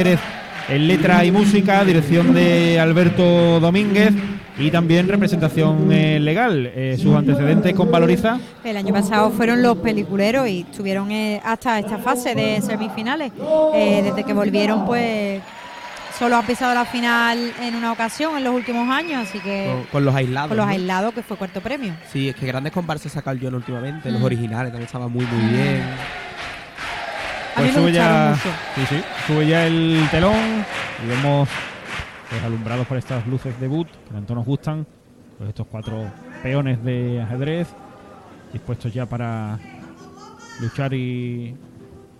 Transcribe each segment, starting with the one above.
en letra y música, dirección de Alberto Domínguez y también representación eh, legal. Eh, sus antecedentes con Valoriza. El año pasado fueron los peliculeros y estuvieron eh, hasta esta fase de semifinales. desde que volvieron, pues solo ha pisado la final en una ocasión en los últimos años, así que. Con, los aislados. Con los aislados, que fue cuarto premio. Sí, es que grandes comparsas saca el últimamente. Los originales también estaban muy, muy bien. Pues sube ya, sí, sí, sube ya el telón y vemos pues, alumbrados por estas luces de boot que tanto nos gustan, pues estos cuatro peones de ajedrez dispuestos ya para luchar y,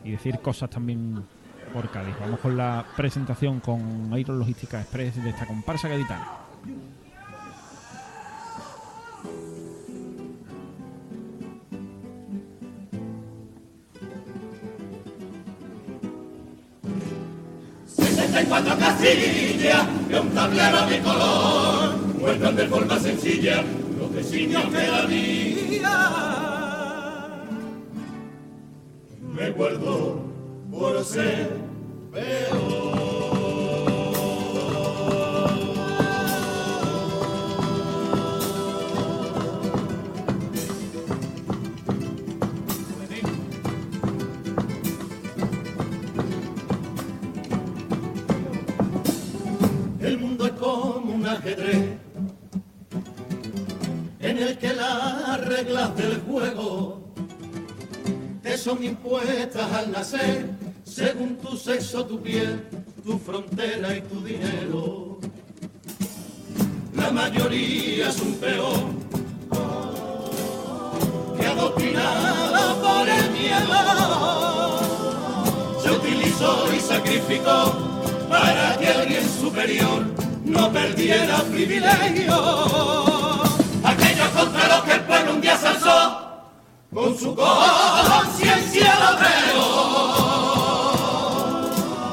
y decir cosas también por Cádiz. Vamos con la presentación con Aero Logística Express de esta comparsa gaditana. 64 casillas de un tablero de color muestran de forma sencilla los designios que la vida me guardo por ser peor. Reglas del juego te son impuestas al nacer según tu sexo, tu piel, tu frontera y tu dinero. La mayoría es un peón que adoctrinado por el miedo se utilizó y sacrificó para que alguien superior no perdiera privilegio. Contra los que el pueblo un día se alzó con su conciencia obrero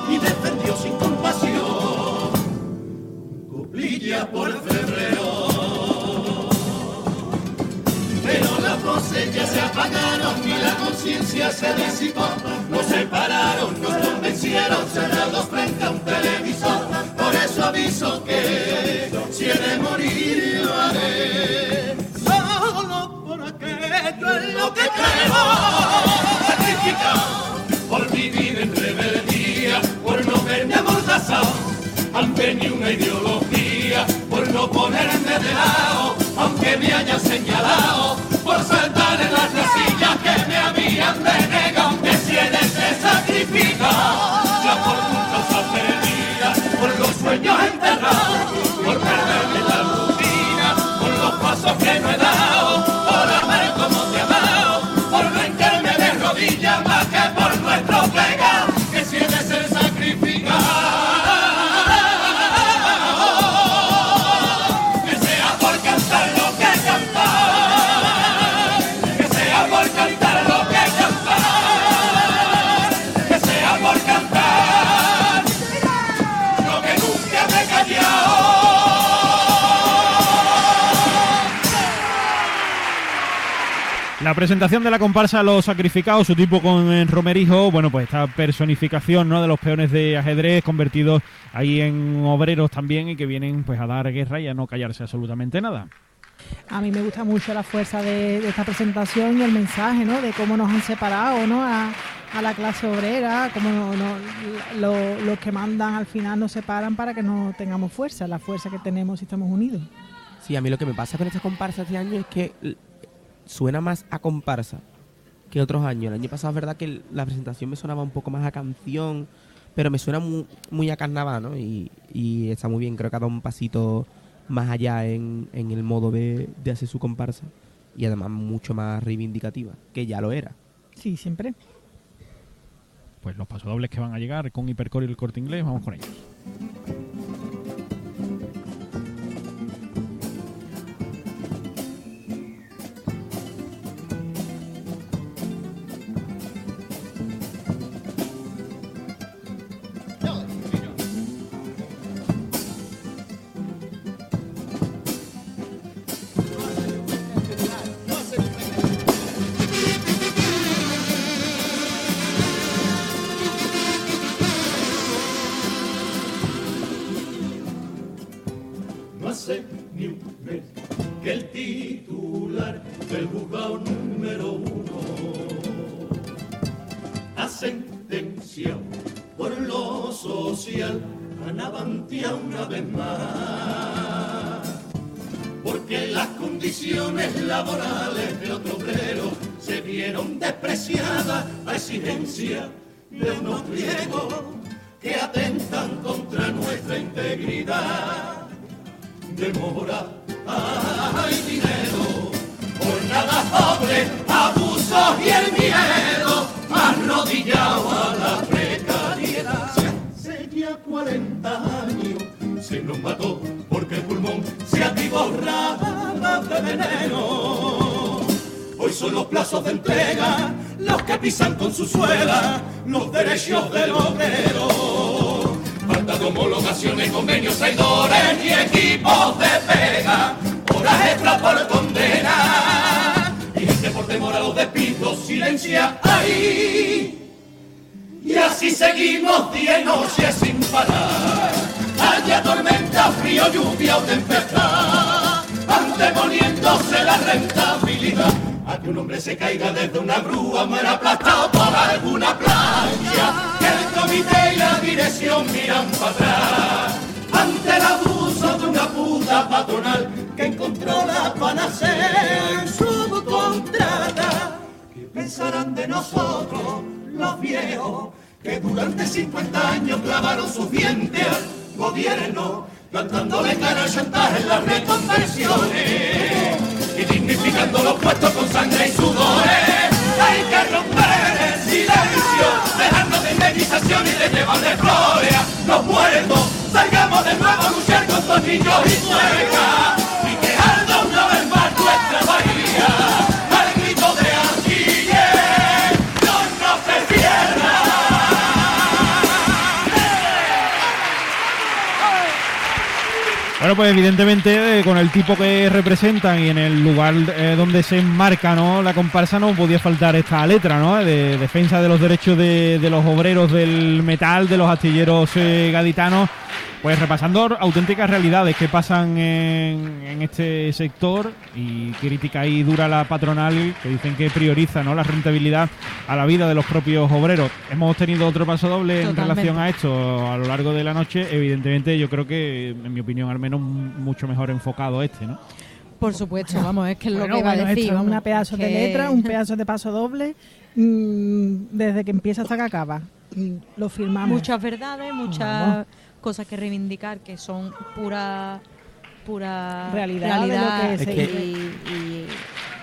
y defendió sin compasión cuplilla por febrero. Pero las voces ya se apagaron y la conciencia se disipó, por vivir en rebeldía por no verme amordazado ante ni una ideología por no ponerme de lado aunque me haya señalado por saltar en las casillas que me habían denegado que si he de sacrificar ya por muchos por los sueños enterrados, La presentación de la comparsa Los Sacrificados, su tipo con Romerijo, bueno, pues esta personificación ¿no? de los peones de ajedrez convertidos ahí en obreros también y que vienen pues a dar guerra y a no callarse absolutamente nada. A mí me gusta mucho la fuerza de, esta presentación y el mensaje, ¿no? De cómo nos han separado, ¿no? A, la clase obrera, cómo los que mandan al final nos separan para que no tengamos fuerza, la fuerza que tenemos si estamos unidos. Sí, a mí lo que me pasa con esta comparsa este año es que suena más a comparsa que otros años. El año pasado es verdad que la presentación me sonaba un poco más a canción, pero me suena muy, a carnaval, ¿no? Y, está muy bien, creo que ha dado un pasito más allá en, el modo de, de, hacer su comparsa y además mucho más reivindicativa, que ya lo era. Sí, siempre. Pues los pasodobles que van a llegar con Hipercore y el corte inglés, vamos con ellos. Que el titular del juzgado número uno ha sentenciado por lo social a Navantia una vez más. Porque las condiciones laborales de otro obrero se vieron despreciadas a exigencia de unos pliegos que atentan contra nuestra integridad. Demora, hay dinero, por nada pobre, abusos y el miedo, arrodillado a la precariedad. Hace ya 40 años se nos mató porque el pulmón se atiborraba de veneno. Hoy son los plazos de entrega los que pisan con su suela los derechos del obrero. Homologaciones, convenios, traidores y equipos de pega, horas extra por condena. Y gente por temor a los despidos silencia ahí. Y así seguimos día y noche sin parar. Haya tormenta, frío, lluvia o tempestad, anteponiéndose la rentabilidad a que un hombre se caiga desde una grúa, muera aplastado por alguna playa, que el comité y la dirección miran para atrás, ante el abuso de una puta patronal que encontró la panacea en su contrata. ¿Qué pensarán de nosotros, los viejos, que durante 50 años clavaron sus dientes al gobierno, plantándole cara al chantaje en las reconversiones? Y dignificando los puestos con sangre y sudores. Hay que romper el silencio, dejando de indemnización y de llevarle flores a los muertos. Salgamos de nuevo a luchar con los niños y suegas Bueno, pues evidentemente eh, con el tipo que representan y en el lugar eh, donde se enmarca ¿no? la comparsa no podía faltar esta letra, ¿no? De defensa de los derechos de, los obreros del metal, de los astilleros eh, gaditanos. Pues repasando auténticas realidades que pasan en, en este sector y crítica ahí dura la patronal que dicen que prioriza ¿no? la rentabilidad a la vida de los propios obreros. Hemos tenido otro paso doble en relación a esto a lo largo de la noche. Evidentemente yo creo que, en mi opinión al menos, mucho mejor enfocado este, ¿no? Por supuesto, vamos, es que es lo Bueno, que iba bueno, a decir. vamos, una pedazo de letra, un pedazo de paso doble, mm, desde que empieza hasta que acaba. Mm, Lo firmamos. Muchas verdades, muchas Vamos. Cosas que reivindicar que son pura pura Realidad de lo que y, se y-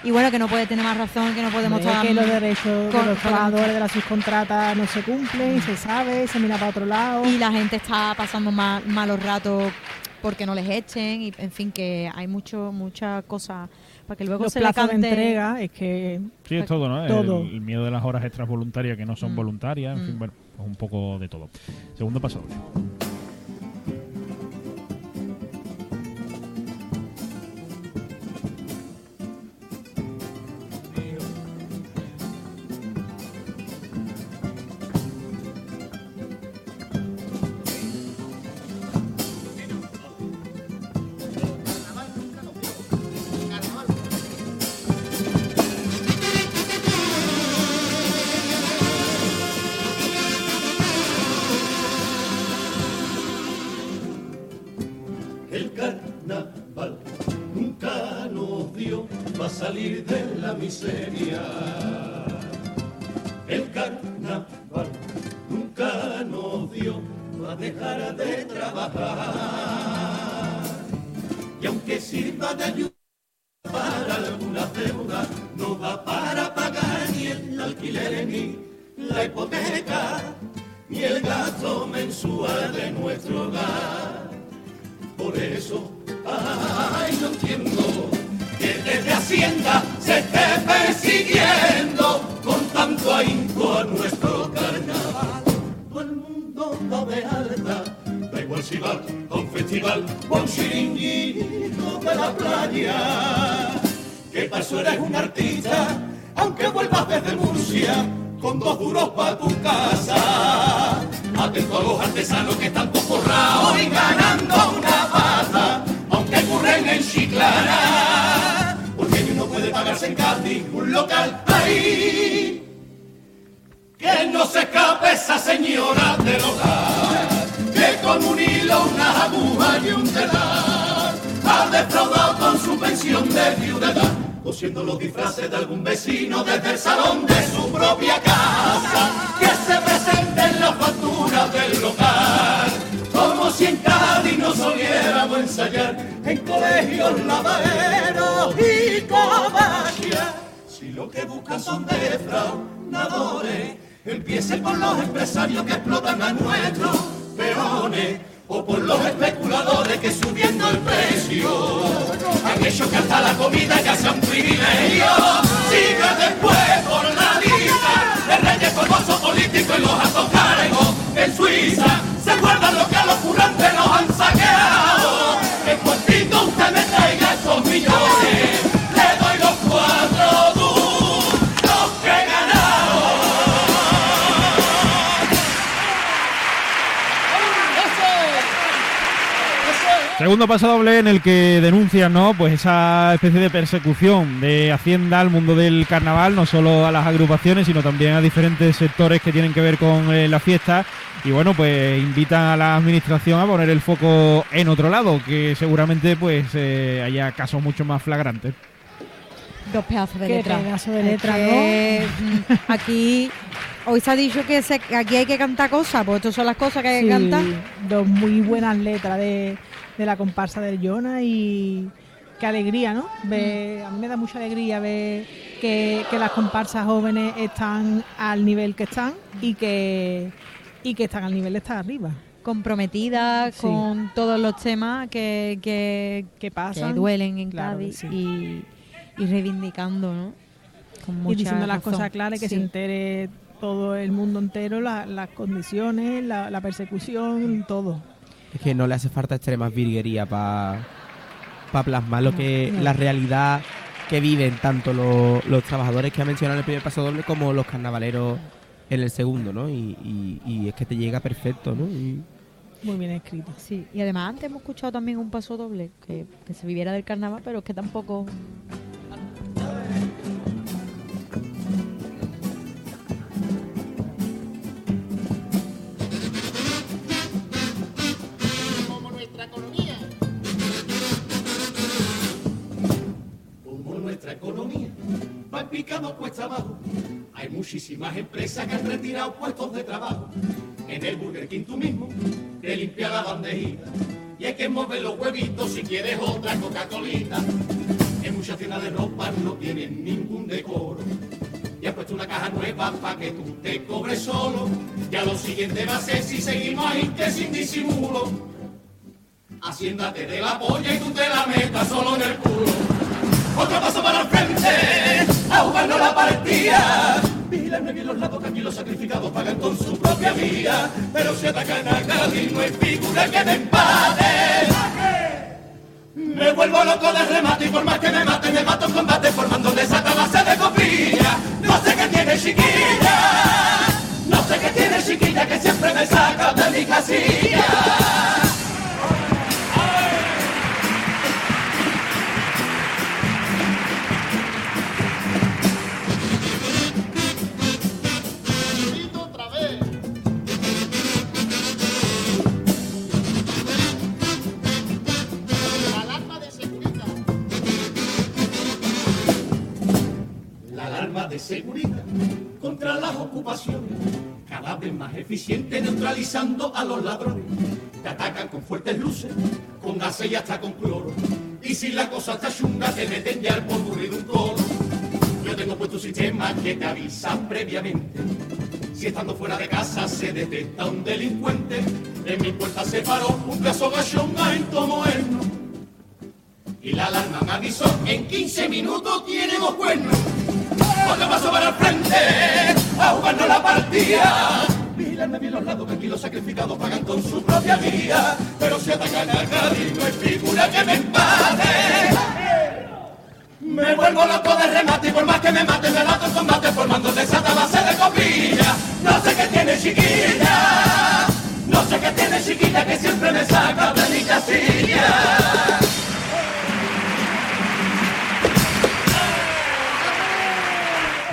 y bueno, que no puede tener más razón, que no podemos estar que los derechos con- de los trabajadores de las subcontratas no se cumplen, se sabe, se mira para otro lado. y la gente está pasando mal- malos ratos porque no les echen y en fin que hay mucho muchas cosas para que luego los se le plazos de cante entrega es que Sí, es todo, ¿no? Todo. El, el miedo de las horas extras voluntarias que no son Mm. voluntarias, en Mm. fin, bueno, pues un poco de todo. Segundo paso de la miseria. El carnaval nunca nos dio para dejar de trabajar. Y aunque sirva de ayuda chiringuito de la playa. Que paso eres un artista, aunque vuelvas desde Murcia con dos duros pa' tu casa. Atento a los artesanos que están todos forrados y ganando una pata, aunque curren en Chiclana. Porque uno puede pagarse en Cádiz un local ahí. Que no se escape esa señora del hogar que con un hilo, una aguja y un telar ha defraudado con su pensión de viudedad, cosiendo los disfraces de algún vecino desde el salón de su propia casa, que se presente en la factura del local, como si en Cádiz nos soliéramos ensayar en colegios lavaderos y covachias. Si lo que buscan son defraudadores, empiece por los empresarios que explotan a nuestros o por los especuladores que subiendo el precio han hecho que hasta la comida ya sea un privilegio. Siga después por la lista de reyes famosos políticos y los altos cargos en Suiza se guardan lo que a los curantes nos han saqueado. En cuantito usted me traiga esos millones, Segundo paso doble en el que denuncian, ¿no? Pues esa especie de persecución de Hacienda al mundo del carnaval, no solo a las agrupaciones, sino también a diferentes sectores que tienen que ver con eh, la fiesta. Y bueno, pues invitan a la administración a poner el foco en otro lado, que seguramente pues eh, haya casos mucho más flagrantes. Dos pedazos de Qué letra. pedazo de letra, que, mm, Aquí, hoy se ha dicho que se- que aquí hay que cantar cosas, pues estas son las cosas que hay que cantar. Dos muy buenas letras de, de la comparsa del Jonah y qué alegría, ¿no? Ver- a mí me da mucha alegría ver que, que las comparsas jóvenes están al nivel que están y que, y que están al nivel de estar arriba. Comprometida Sí. con todos los temas que, que, ¿Qué que pasa? duelen en Claro que Cádiz sí. y, y reivindicando, ¿no? Con y diciendo las cosas claras, que Sí. se entere todo el mundo entero, la- las condiciones, la, la persecución, todo. Es que no le hace falta extrema virguería para plasmar lo que la realidad que viven tanto los, los trabajadores que ha mencionado en el primer paso doble como los carnavaleros en el segundo, ¿no? Y, y- y es que te llega perfecto, ¿no? Y- Muy bien escrito. Sí, y además antes hemos escuchado también un paso doble, que, que se viviera del carnaval, pero es que tampoco... cuesta abajo. Hay muchísimas empresas que han retirado puestos de trabajo. En el Burger King tú mismo te limpia la bandejita. Y hay que mover los huevitos si quieres otra Coca-Colita. En muchas tiendas de ropa no tienen ningún decoro. Y has puesto una caja nueva para que tú te cobres solo. Ya lo siguiente va a ser si seguimos ahí que sin disimulo. Haciéndate de la polla y tú te la metas solo en el culo. Otro paso para el frente, a jugarnos la partida. Vigilarme bien los lados que los sacrificados pagan con su propia vida. Pero si atacan a Cádiz no hay figura que me empate. Me vuelvo loco de remate y por más que me mate, me mato en combate formando desata base de copilla. No sé qué tiene chiquilla, no sé qué tiene chiquilla que siempre me saca de mi casilla. Seguridad contra las ocupaciones, cada vez más eficiente neutralizando a los ladrones. Te atacan con fuertes luces, con gases y hasta con cloro. Y si la cosa está chunga, te meten ya polvo de un coro. Yo tengo puesto un sistema que te avisa previamente. Si estando fuera de casa se detecta un delincuente, en mi puerta se paró un caso gachón en moderno. Y la alarma me avisó, en 15 minutos tenemos cuernos. Otro paso para el frente, a jugarnos la partida. Vigilarme bien los lados, que aquí los sacrificados pagan con su propia vida. Pero si atacan a Cádiz, no hay figura que me empate. Me vuelvo loco de remate y por más que me mate, me mato en combate formando desata base de copilla. No sé qué tiene chiquilla, no sé qué tiene chiquilla que siempre me saca de mi casilla.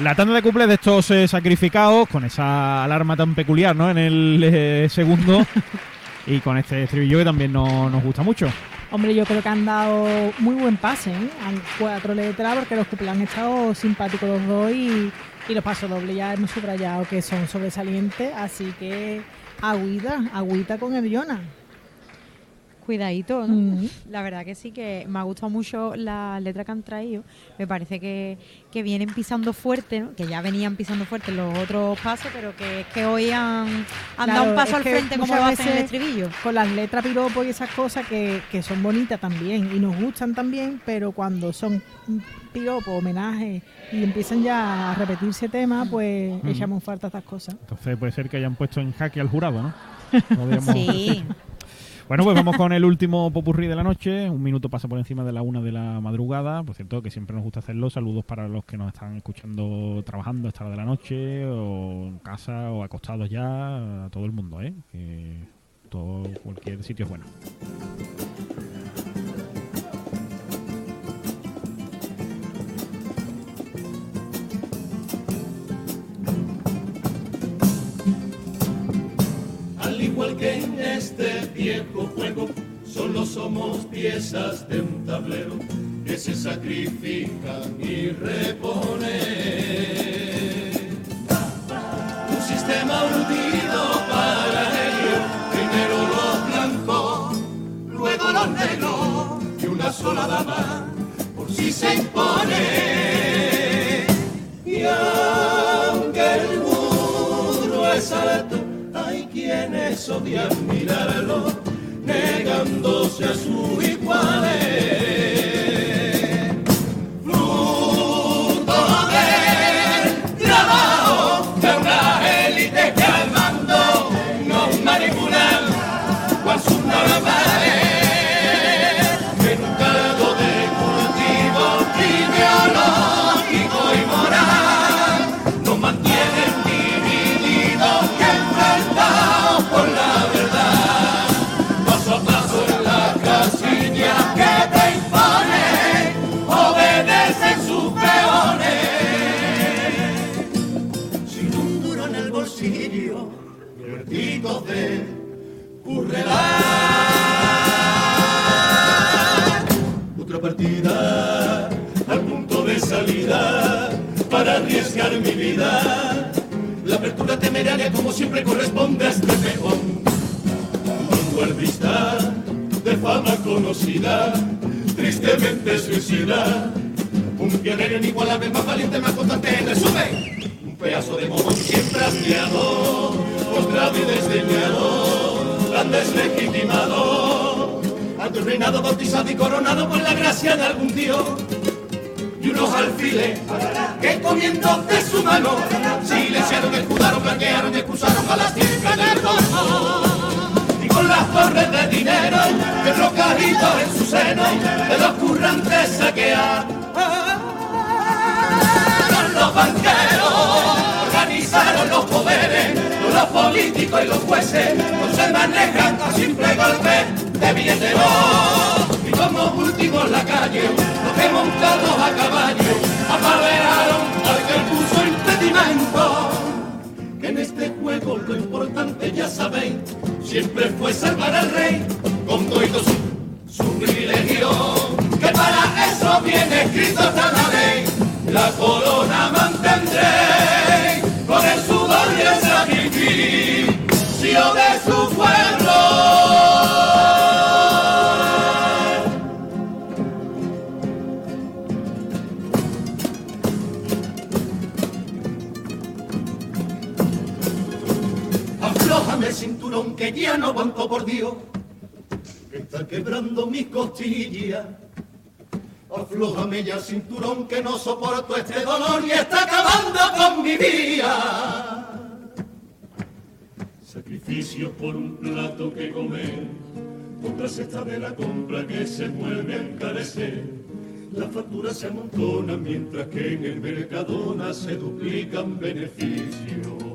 La tanda de cuplés de estos eh, sacrificados, con esa alarma tan peculiar, ¿no? En el eh, segundo. y con este estribillo que también no- nos gusta mucho. Hombre, yo creo que han dado muy buen pase, ¿eh? Han cuatro letras porque los cuplés han estado simpáticos los dos y, los pasos dobles ya hemos subrayado que son sobresalientes, así que agüita, agüita con el Jonas. Cuidadito, ¿no? Mm. La verdad que sí, que me ha gustado mucho la letra que han traído. Me parece que, que vienen pisando fuerte, ¿no? que ya venían pisando fuerte los otros pasos, pero que, que hoy han, han Claro, dado un paso es al frente como lo hacen en el estribillo. Con las letras piropo y esas cosas que, que son bonitas también y nos gustan también, pero cuando son piropo, homenaje y empiezan ya a repetirse temas, pues echamos falta estas cosas. Entonces puede ser que hayan puesto en jaque al jurado, ¿no? Podríamos- Sí, Bueno, pues vamos con el último popurrí de la noche. Un minuto pasa por encima de la una de la madrugada. Por cierto, que siempre nos gusta hacerlo. Saludos para los que nos están escuchando trabajando esta hora de la noche, o en casa, o acostados ya. A todo el mundo, ¿eh? Todo, cualquier sitio es bueno. Viejo juego, solo somos piezas de un tablero que se sacrifican y reponen. Un sistema urdido para ello, primero los blancos, luego los negros y una sola dama por si se impone. Y aunque el muro es alto, hay quienes odian mirarlo, negándose a sus iguales. Mi vida. La apertura temeraria como siempre corresponde a este peón. Un guardista de fama conocida, tristemente suicida. Un pionero inigualable, más valiente, más constante en resumen. Un pedazo de modo siempre hastiado, postrado y desdeñado, tan deslegitimado. Ante un reinado bautizado y coronado por la gracia de algún dios y unos alfiles que comiendo de su mano silenciaron, escudaron, blanquearon y excusaron a las tiendas del rojo. Y con las torres de dinero que rocaditos en su seno de los currantes saquearon los banqueros, organizaron los poderes, los políticos y los jueces no se manejan a simple golpe de billetero. Como últimos la calle, los que montados a caballo apaveraron al que puso impedimento. Que en este juego lo importante ya sabéis, siempre fue salvar al rey con todo su, su privilegio. Que para eso viene escrito está la ley, la corona mantendré que ya no aguanto por Dios, está quebrando mis costillas. Aflójame ya cinturón que no soporto este dolor y está acabando con mi vida. Sacrificio por un plato que comer, otra cesta de la compra que se vuelve a encarecer. Las facturas se amontonan mientras que en el Mercadona se duplican beneficios.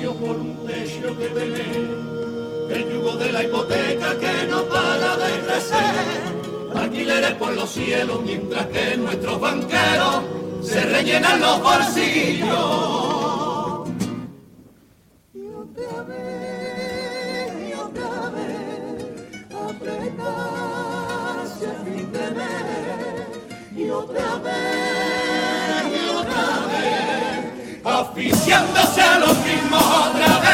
Por un techo que tener, el yugo de la hipoteca que no para de crecer, alquileres por los cielos, mientras que nuestros banqueros se rellenan los bolsillos. Y otra vez, y otra vez, apretarse a fin de mes, y otra vez, asfixiándose a los mismos otra vez,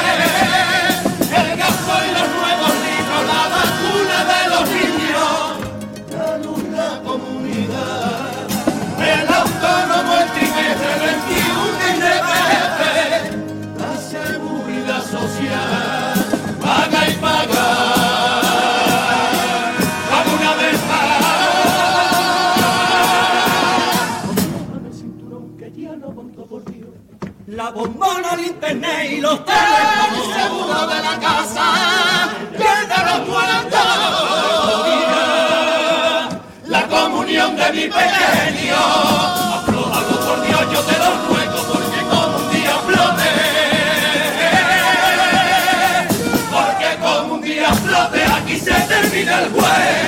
internet y los teléfonos seguro de la casa. ¡Pierda los muertos! La comunión de mi pequeño. Aflójalo por Dios, yo te lo ruego porque como un día flote. Porque como un día flote aquí se termina el juego.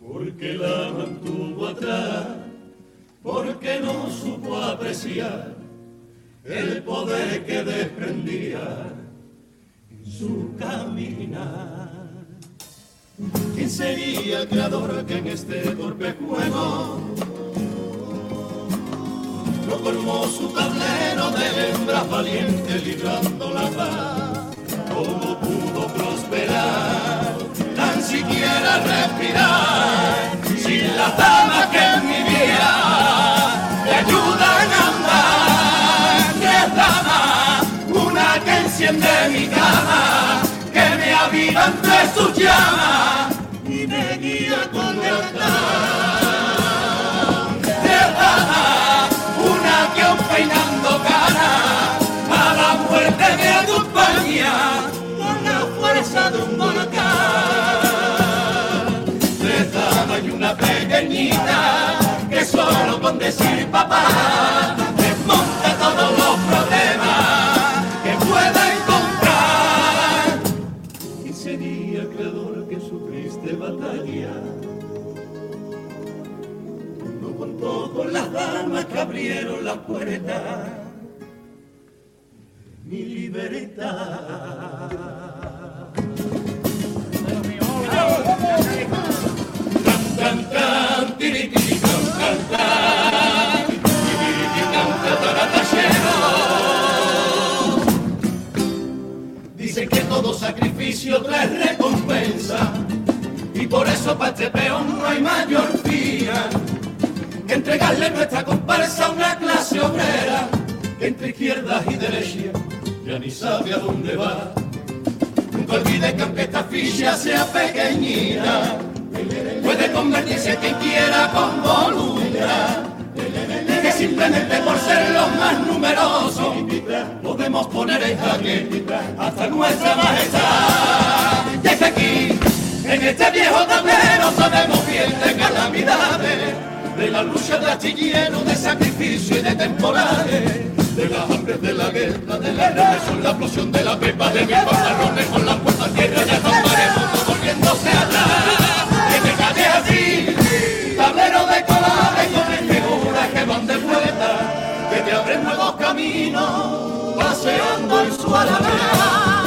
Porque la mantuvo atrás, porque no supo apreciar el poder que desprendía en su caminar. ¿Quién sería el creador que en este torpe juego no colmó su tablero de hembras valientes librando la paz. ¿Cómo pudo prosperar? Tan siquiera respirar sin las damas que en mi vida le ayudan a andar. Tres damas, una que enciende mi cama, que me aviva entre sus llamas y me guía con lealtad. Tres damas, una que aún peinando cara a la muerte me acompaña con la fuerza de un volcán. Tres damas y una pequeñita que solo con decir papá desmonta todos los problemas que pueda encontrar. Y sería creador que en su triste batalla no contó con las damas que abrieron las puertas mi libertad. Sacrificio trae recompensa y por eso para este peón no hay mayor fía que entregarle nuestra comparsa a una clase obrera que entre izquierdas y derechas ya ni sabe a dónde va. Nunca olvide que aunque esta ficha sea pequeñita, puede convertirse en quien quiera con voluntad. Simplemente por ser los más numerosos podemos poner en jaque hasta nuestra majestad. Y es que aquí, en este viejo tablero, sabemos bien de calamidades de la lucha de astillero, de sacrificio y de temporales, de las hambres de la guerra, de la represión, la explosión de la pepa, de mil pantalones con la puerta tierra, ya estamparemos volviéndose atrás. Que te así, tablero de caminos, paseando en su alameda.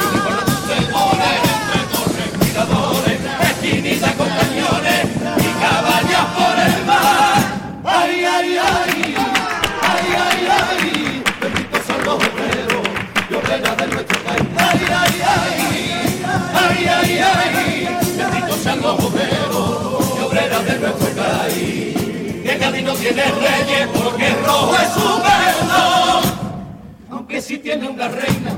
Temores, entre torres, miradores, esquinitas con cañones y caballas por el mar. Ay, ay, ay, ay, ay, ay, benditos son los obreros y obreras de nuestro país. Ay, ay, ay, ay, ay, ay, benditos sean los obreros y obreras de nuestro país. Que Cádiz no tiene reyes porque rojo es su perdón. Aunque si tiene una reina,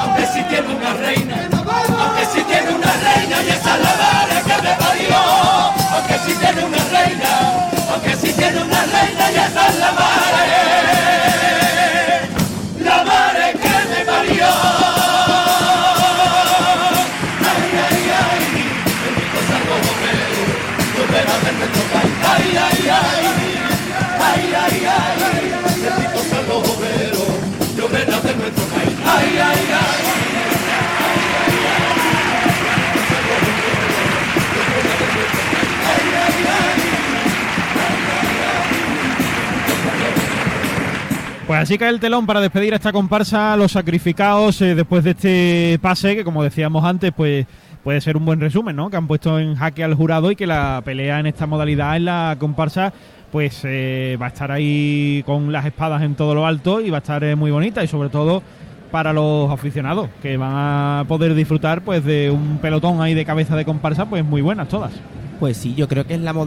aunque si tiene una reina, aunque si tiene una reina y esa es la madre que me parió, aunque si tiene una reina, aunque si tiene una reina y esa es la madre, Pues así cae el telón para despedir a esta comparsa, los sacrificados eh, después de este pase, que como decíamos antes, pues puede ser un buen resumen, ¿no? Que han puesto en jaque al jurado y que la pelea en esta modalidad en la comparsa pues eh, va a estar ahí con las espadas en todo lo alto y va a estar eh, muy bonita y sobre todo para los aficionados que van a poder disfrutar pues de un pelotón ahí de cabeza de comparsa pues muy buenas todas. Pues sí, yo creo que es la